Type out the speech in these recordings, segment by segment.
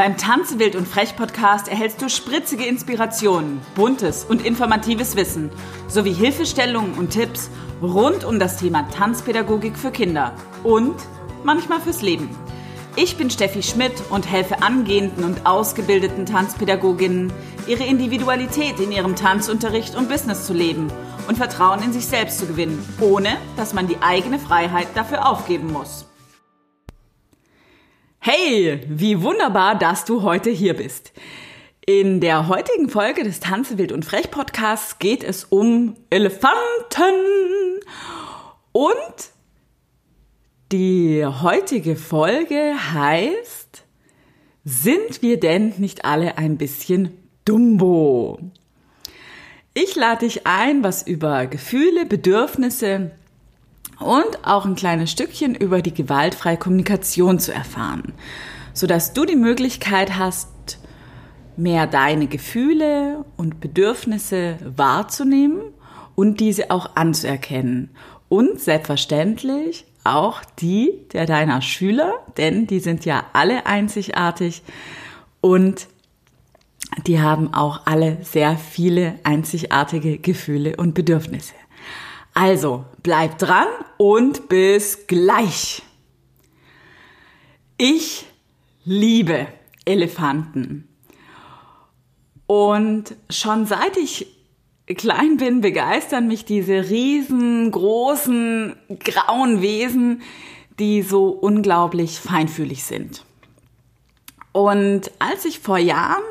Beim Tanze und Frech Podcast erhältst du spritzige Inspirationen, buntes und informatives Wissen sowie Hilfestellungen und Tipps rund um das Thema Tanzpädagogik für Kinder und manchmal fürs Leben. Ich bin Steffi Schmidt und helfe angehenden und ausgebildeten Tanzpädagoginnen, ihre Individualität in ihrem Tanzunterricht und Business zu leben und Vertrauen in sich selbst zu gewinnen, ohne dass man die eigene Freiheit dafür aufgeben muss. Hey, wie wunderbar, dass du heute hier bist. In der heutigen Folge des Tanze wild und frech Podcasts geht es um Elefanten. Und die heutige Folge heißt, sind wir denn nicht alle ein bisschen Dumbo? Ich lade dich ein, was über Gefühle, Bedürfnisse, und auch ein kleines Stückchen über die gewaltfreie Kommunikation zu erfahren, sodass du die Möglichkeit hast, mehr deine Gefühle und Bedürfnisse wahrzunehmen und diese auch anzuerkennen und selbstverständlich auch die der deiner Schüler, denn die sind ja alle einzigartig und die haben auch alle sehr viele einzigartige Gefühle und Bedürfnisse. Also, bleib dran und bis gleich. Ich liebe Elefanten. Und schon seit ich klein bin, begeistern mich diese riesengroßen grauen Wesen, die so unglaublich feinfühlig sind. Und als ich vor Jahren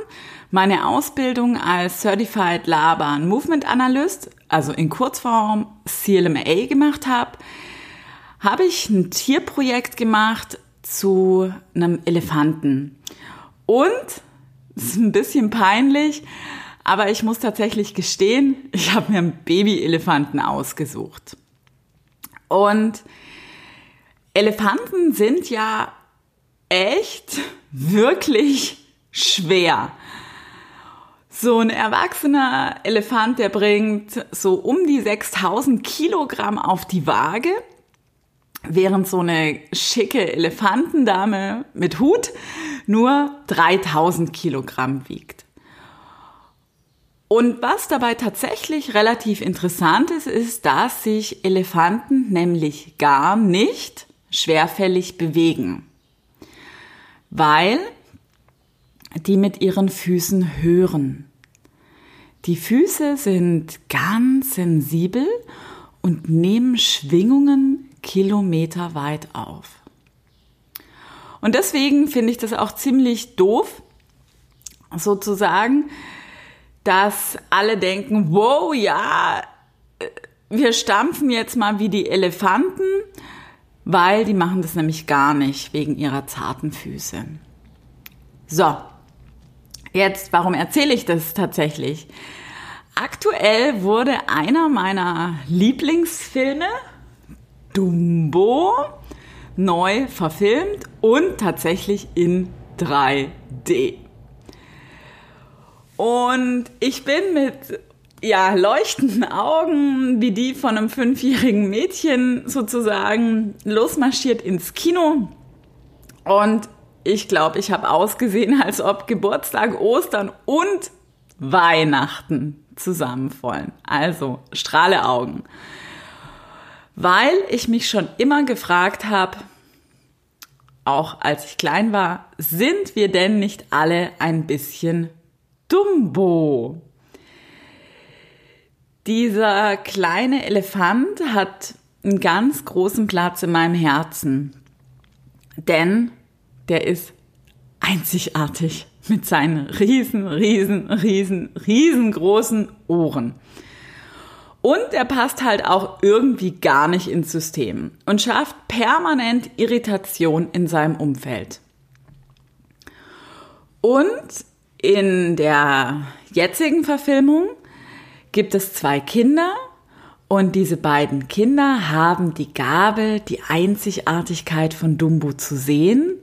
meine Ausbildung als Certified Laban Movement Analyst, also in Kurzform CLMA gemacht habe, habe ich ein Tierprojekt gemacht zu einem Elefanten. Und, es ist ein bisschen peinlich, aber ich muss tatsächlich gestehen, ich habe mir einen Babyelefanten ausgesucht. Und Elefanten sind ja echt wirklich schwer. So ein erwachsener Elefant, der bringt so um die 6000 Kilogramm auf die Waage, während so eine schicke Elefantendame mit Hut nur 3000 Kilogramm wiegt. Und was dabei tatsächlich relativ interessant ist, ist, dass sich Elefanten nämlich gar nicht schwerfällig bewegen. Weil die mit ihren Füßen hören. Die Füße sind ganz sensibel und nehmen Schwingungen kilometerweit auf. Und deswegen finde ich das auch ziemlich doof, sozusagen, dass alle denken, wow, ja, wir stampfen jetzt mal wie die Elefanten, weil die machen das nämlich gar nicht wegen ihrer zarten Füße. So, Jetzt, warum erzähle ich das tatsächlich? Aktuell wurde einer meiner Lieblingsfilme, Dumbo, neu verfilmt und tatsächlich in 3D. Und ich bin mit ja, leuchtenden Augen, wie die von einem fünfjährigen Mädchen sozusagen, losmarschiert ins Kino. Und ich glaube, ich habe ausgesehen, als ob Geburtstag, Ostern und Weihnachten zusammenfallen. Also strahle Augen. Weil ich mich schon immer gefragt habe, auch als ich klein war, sind wir denn nicht alle ein bisschen Dumbo? Dieser kleine Elefant hat einen ganz großen Platz in meinem Herzen. Denn der ist einzigartig mit seinen riesen, riesen, riesen, riesengroßen Ohren. Und er passt halt auch irgendwie gar nicht ins System und schafft permanent Irritation in seinem Umfeld. Und in der jetzigen Verfilmung gibt es zwei Kinder und diese beiden Kinder haben die Gabe, die Einzigartigkeit von Dumbo zu sehen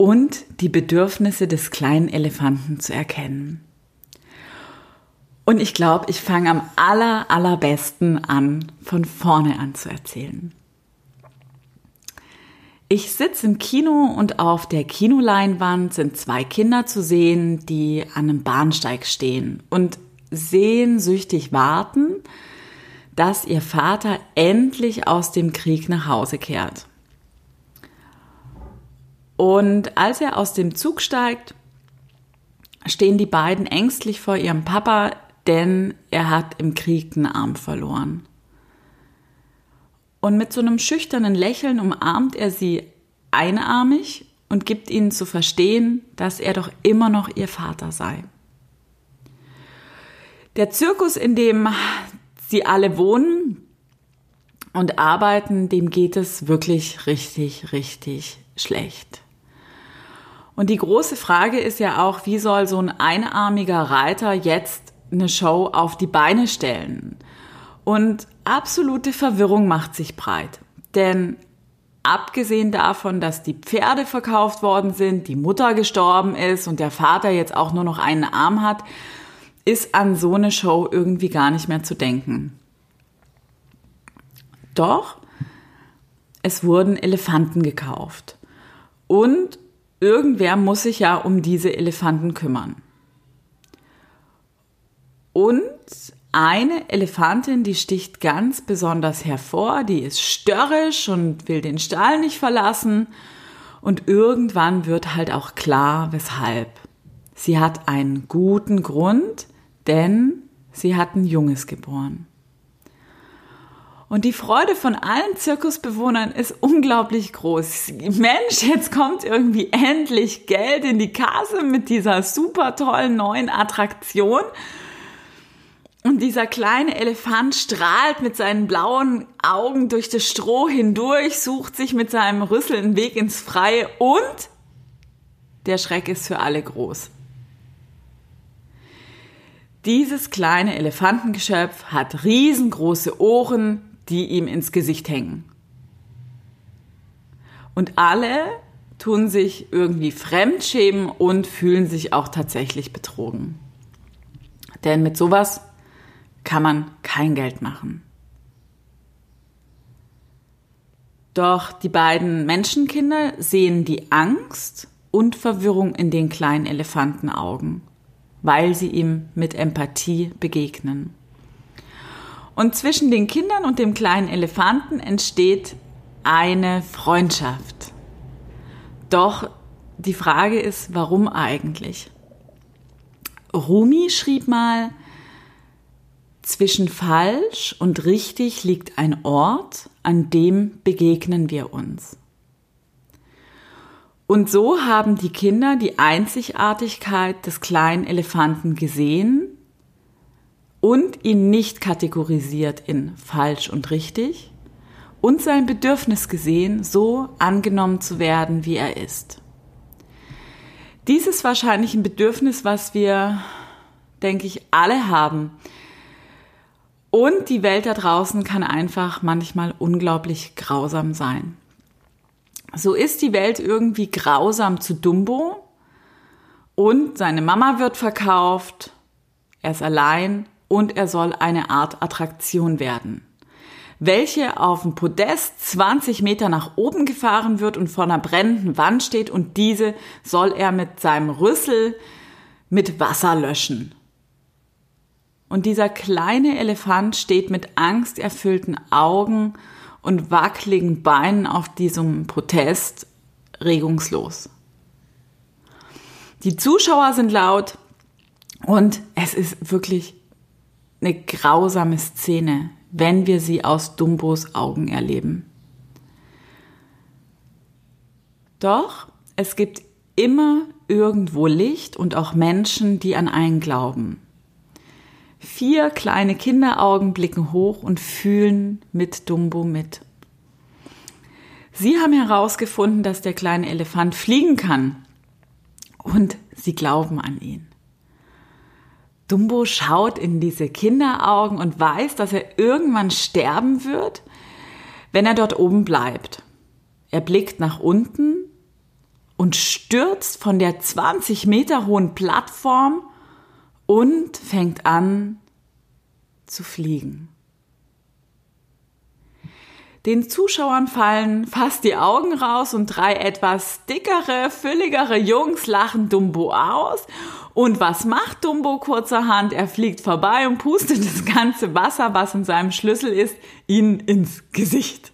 und die Bedürfnisse des kleinen Elefanten zu erkennen. Und ich glaube, ich fange am aller, allerbesten an, von vorne an zu erzählen. Ich sitze im Kino und auf der Kinoleinwand sind zwei Kinder zu sehen, die an einem Bahnsteig stehen und sehnsüchtig warten, dass ihr Vater endlich aus dem Krieg nach Hause kehrt. Und als er aus dem Zug steigt, stehen die beiden ängstlich vor ihrem Papa, denn er hat im Krieg einen Arm verloren. Und mit so einem schüchternen Lächeln umarmt er sie einarmig und gibt ihnen zu verstehen, dass er doch immer noch ihr Vater sei. Der Zirkus, in dem sie alle wohnen und arbeiten, dem geht es wirklich richtig, richtig schlecht. Und die große Frage ist ja auch, wie soll so ein einarmiger Reiter jetzt eine Show auf die Beine stellen? Und absolute Verwirrung macht sich breit. Denn abgesehen davon, dass die Pferde verkauft worden sind, die Mutter gestorben ist und der Vater jetzt auch nur noch einen Arm hat, ist an so eine Show irgendwie gar nicht mehr zu denken. Doch, es wurden Elefanten gekauft. Und irgendwer muss sich ja um diese Elefanten kümmern. Und eine Elefantin, die sticht ganz besonders hervor, die ist störrisch und will den Stall nicht verlassen. Und irgendwann wird halt auch klar, weshalb. Sie hat einen guten Grund, denn sie hat ein Junges geboren. Und die Freude von allen Zirkusbewohnern ist unglaublich groß. Mensch, jetzt kommt irgendwie endlich Geld in die Kasse mit dieser super tollen neuen Attraktion. Und dieser kleine Elefant strahlt mit seinen blauen Augen durch das Stroh hindurch, sucht sich mit seinem Rüssel einen Weg ins Freie und der Schreck ist für alle groß. Dieses kleine Elefantengeschöpf hat riesengroße Ohren, die ihm ins Gesicht hängen. Und alle tun sich irgendwie fremdschämen und fühlen sich auch tatsächlich betrogen. Denn mit sowas kann man kein Geld machen. Doch die beiden Menschenkinder sehen die Angst und Verwirrung in den kleinen Elefantenaugen, weil sie ihm mit Empathie begegnen. Und zwischen den Kindern und dem kleinen Elefanten entsteht eine Freundschaft. Doch die Frage ist, warum eigentlich? Rumi schrieb mal, zwischen falsch und richtig liegt ein Ort, an dem begegnen wir uns. Und so haben die Kinder die Einzigartigkeit des kleinen Elefanten gesehen und ihn nicht kategorisiert in falsch und richtig und sein Bedürfnis gesehen, so angenommen zu werden, wie er ist. Dies ist wahrscheinlich ein Bedürfnis, was wir, denke ich, alle haben, und die Welt da draußen kann einfach manchmal unglaublich grausam sein. So ist die Welt irgendwie grausam zu Dumbo und seine Mama wird verkauft, er ist allein und er soll eine Art Attraktion werden, welche auf dem Podest 20 Meter nach oben gefahren wird und vor einer brennenden Wand steht und diese soll er mit seinem Rüssel mit Wasser löschen. Und dieser kleine Elefant steht mit angsterfüllten Augen und wackeligen Beinen auf diesem Protest regungslos. Die Zuschauer sind laut und es ist wirklich eine grausame Szene, wenn wir sie aus Dumbos Augen erleben. Doch es gibt immer irgendwo Licht und auch Menschen, die an einen glauben. Vier kleine Kinderaugen blicken hoch und fühlen mit Dumbo mit. Sie haben herausgefunden, dass der kleine Elefant fliegen kann. Und sie glauben an ihn. Dumbo schaut in diese Kinderaugen und weiß, dass er irgendwann sterben wird, wenn er dort oben bleibt. Er blickt nach unten und stürzt von der 20 Meter hohen Plattform und fängt an zu fliegen. Den Zuschauern fallen fast die Augen raus und drei etwas dickere, fülligere Jungs lachen Dumbo aus. Und was macht Dumbo kurzerhand? Er fliegt vorbei und pustet das ganze Wasser, was in seinem Schlüssel ist, ihnen ins Gesicht.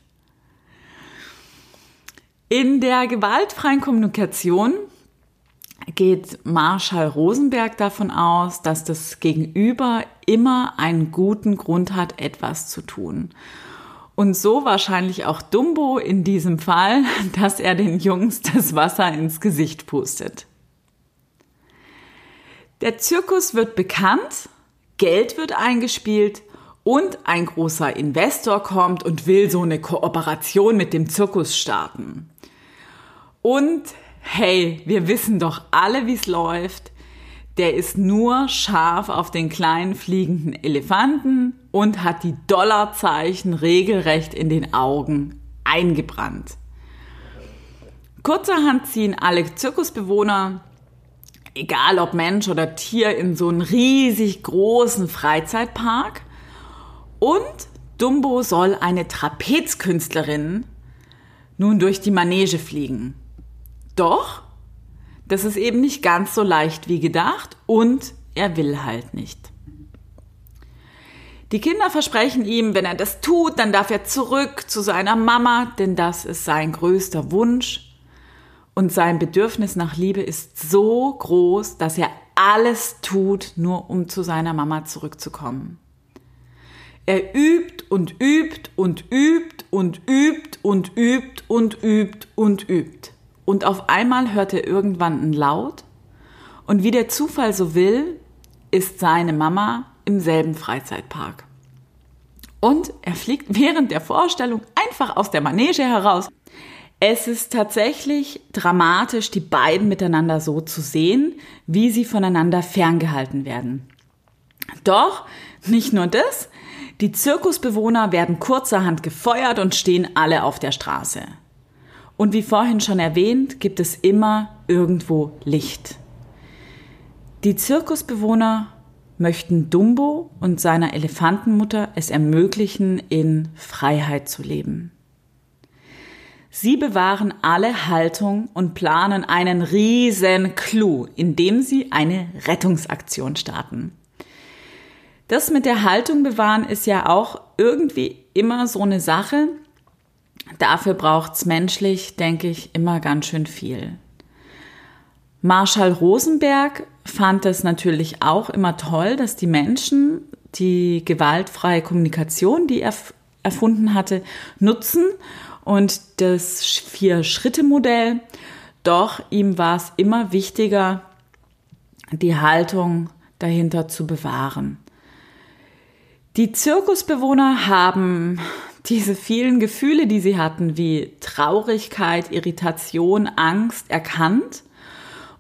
In der gewaltfreien Kommunikation geht Marshall Rosenberg davon aus, dass das Gegenüber immer einen guten Grund hat, etwas zu tun. Und so wahrscheinlich auch Dumbo in diesem Fall, dass er den Jungs das Wasser ins Gesicht pustet. Der Zirkus wird bekannt, Geld wird eingespielt und ein großer Investor kommt und will so eine Kooperation mit dem Zirkus starten. Und hey, wir wissen doch alle, wie es läuft. Der ist nur scharf auf den kleinen fliegenden Elefanten und hat die Dollarzeichen regelrecht in den Augen eingebrannt. Kurzerhand ziehen alle Zirkusbewohner, egal ob Mensch oder Tier, in so einen riesig großen Freizeitpark und Dumbo soll eine Trapezkünstlerin nun durch die Manege fliegen. Doch, das ist eben nicht ganz so leicht wie gedacht und er will halt nicht. Die Kinder versprechen ihm, wenn er das tut, dann darf er zurück zu seiner Mama, denn das ist sein größter Wunsch. Und sein Bedürfnis nach Liebe ist so groß, dass er alles tut, nur um zu seiner Mama zurückzukommen. Er übt und übt und übt und übt und übt und übt und übt. Und auf einmal hört er irgendwann einen Laut. Und wie der Zufall so will, ist seine Mama im selben Freizeitpark. Und er fliegt während der Vorstellung einfach aus der Manege heraus. Es ist tatsächlich dramatisch, die beiden miteinander so zu sehen, wie sie voneinander ferngehalten werden. Doch nicht nur das, die Zirkusbewohner werden kurzerhand gefeuert und stehen alle auf der Straße. Und wie vorhin schon erwähnt, gibt es immer irgendwo Licht. Die Zirkusbewohner möchten Dumbo und seiner Elefantenmutter es ermöglichen, in Freiheit zu leben. Sie bewahren alle Haltung und planen einen riesen Clou, indem sie eine Rettungsaktion starten. Das mit der Haltung bewahren ist ja auch irgendwie immer so eine Sache, Dafür braucht's menschlich, denke ich, immer ganz schön viel. Marshall Rosenberg fand es natürlich auch immer toll, dass die Menschen die gewaltfreie Kommunikation, die er erfunden hatte, nutzen und das Vier-Schritte-Modell. Doch ihm war es immer wichtiger, die Haltung dahinter zu bewahren. Die Zirkusbewohner haben diese vielen Gefühle, die sie hatten, wie Traurigkeit, Irritation, Angst, erkannt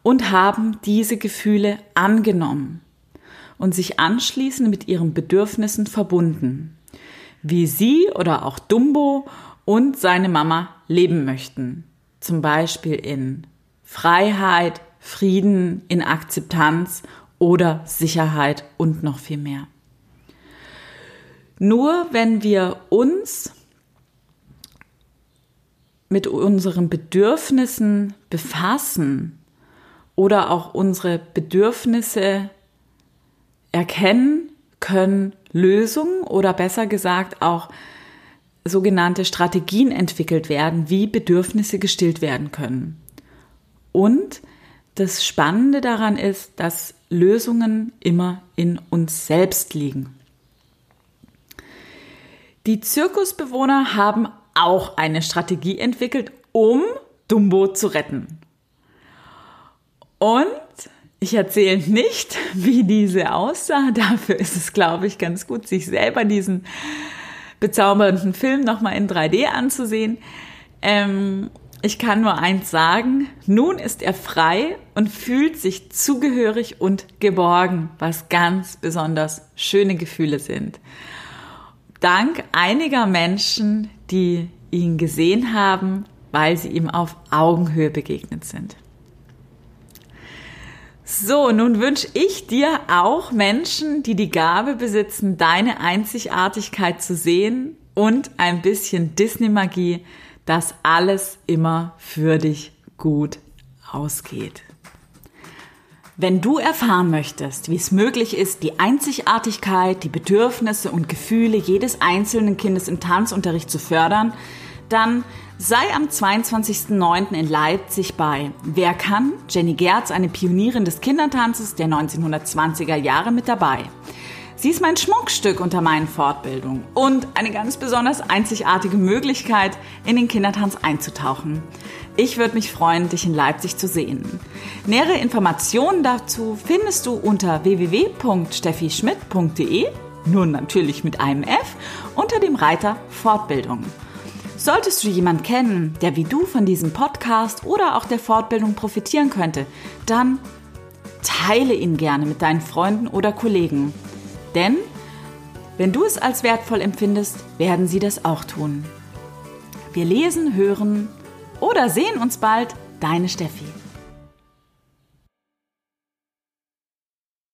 und haben diese Gefühle angenommen und sich anschließend mit ihren Bedürfnissen verbunden, wie sie oder auch Dumbo und seine Mama leben möchten. Zum Beispiel in Freiheit, Frieden, in Akzeptanz oder Sicherheit und noch viel mehr. Nur wenn wir uns mit unseren Bedürfnissen befassen oder auch unsere Bedürfnisse erkennen, können Lösungen oder besser gesagt auch sogenannte Strategien entwickelt werden, wie Bedürfnisse gestillt werden können. Und das Spannende daran ist, dass Lösungen immer in uns selbst liegen. Die Zirkusbewohner haben auch eine Strategie entwickelt, um Dumbo zu retten. Und ich erzähle nicht, wie diese aussah. Dafür ist es, glaube ich, ganz gut, sich selber diesen bezaubernden Film nochmal in 3D anzusehen. Ähm, ich kann nur eins sagen, nun ist er frei und fühlt sich zugehörig und geborgen, was ganz besonders schöne Gefühle sind dank einiger Menschen, die ihn gesehen haben, weil sie ihm auf Augenhöhe begegnet sind. So, nun wünsche ich dir auch Menschen, die die Gabe besitzen, deine Einzigartigkeit zu sehen und ein bisschen Disney-Magie, dass alles immer für dich gut ausgeht. Wenn du erfahren möchtest, wie es möglich ist, die Einzigartigkeit, die Bedürfnisse und Gefühle jedes einzelnen Kindes im Tanzunterricht zu fördern, dann sei am 22.09. in Leipzig bei Wer kann? Jenny Gerz, eine Pionierin des Kindertanzes der 1920er Jahre mit dabei. Sie ist mein Schmuckstück unter meinen Fortbildungen und eine ganz besonders einzigartige Möglichkeit, in den Kindertanz einzutauchen. Ich würde mich freuen, dich in Leipzig zu sehen. Nähere Informationen dazu findest du unter www.steffischmidt.de, nun natürlich mit einem F, unter dem Reiter Fortbildung. Solltest du jemanden kennen, der wie du von diesem Podcast oder auch der Fortbildung profitieren könnte, dann teile ihn gerne mit deinen Freunden oder Kollegen. Denn wenn du es als wertvoll empfindest, werden sie das auch tun. Wir lesen, hören oder sehen uns bald. Deine Steffi.